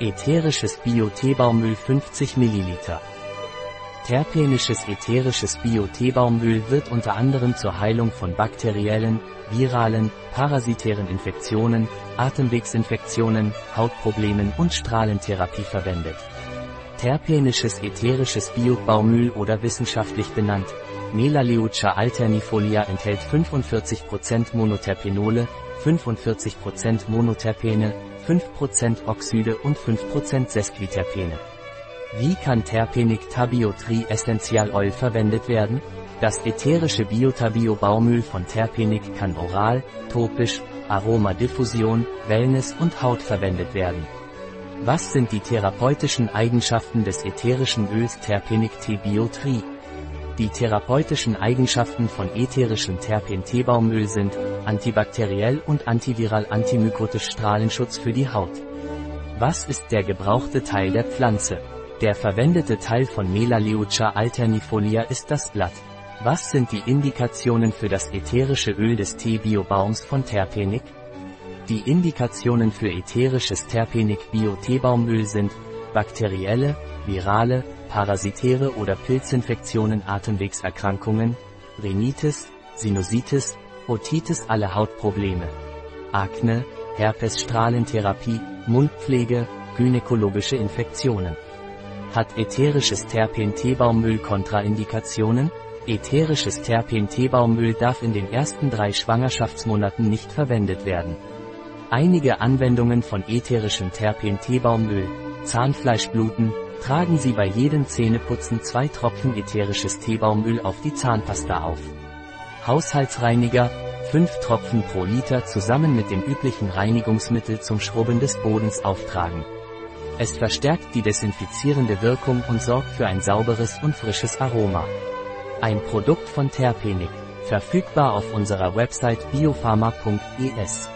Ätherisches Bio-Teebaumöl 50 ml. Terpenisches ätherisches Bio-Teebaumöl wird unter anderem zur Heilung von bakteriellen, viralen, parasitären Infektionen, Atemwegsinfektionen, Hautproblemen und Strahlentherapie verwendet. Terpenisches ätherisches Bio-Baumöl oder wissenschaftlich benannt, Melaleuca alternifolia enthält 45% Monoterpenole, 45% Monoterpene, 5% Oxide und 5% Sesquiterpene. Wie kann Terpenic Tabiotri Essential Oil verwendet werden? Das ätherische Biotabio-Baumöl von Terpenic kann oral, topisch, Aromadiffusion, Wellness und Haut verwendet werden. Was sind die therapeutischen Eigenschaften des ätherischen Öls Terpenic T-Biotri? Die therapeutischen Eigenschaften von ätherischem Terpen-Teebaumöl sind antibakteriell und antiviral antimykotisch Strahlenschutz für die Haut. Was ist der gebrauchte Teil der Pflanze? Der verwendete Teil von Melaleuca alternifolia ist das Blatt. Was sind die Indikationen für das ätherische Öl des Teebiobaums von Terpenic? Die Indikationen für ätherisches Terpenic Bio-Teebaumöl sind bakterielle, virale, parasitäre oder Pilzinfektionen Atemwegserkrankungen, Rhinitis, Sinusitis, Otitis alle Hautprobleme, Akne, Herpesstrahlentherapie, Mundpflege, gynäkologische Infektionen. Hat ätherisches Terpen-Teebaumöl Kontraindikationen? Ätherisches Terpen-Teebaumöl darf in den ersten drei Schwangerschaftsmonaten nicht verwendet werden. Einige Anwendungen von ätherischem Terpen-Teebaumöl, Zahnfleischbluten, tragen Sie bei jedem Zähneputzen zwei Tropfen ätherisches Teebaumöl auf die Zahnpasta auf. Haushaltsreiniger, 5 Tropfen pro Liter zusammen mit dem üblichen Reinigungsmittel zum Schrubben des Bodens auftragen. Es verstärkt die desinfizierende Wirkung und sorgt für ein sauberes und frisches Aroma. Ein Produkt von Terpenic, verfügbar auf unserer Website biopharma.es.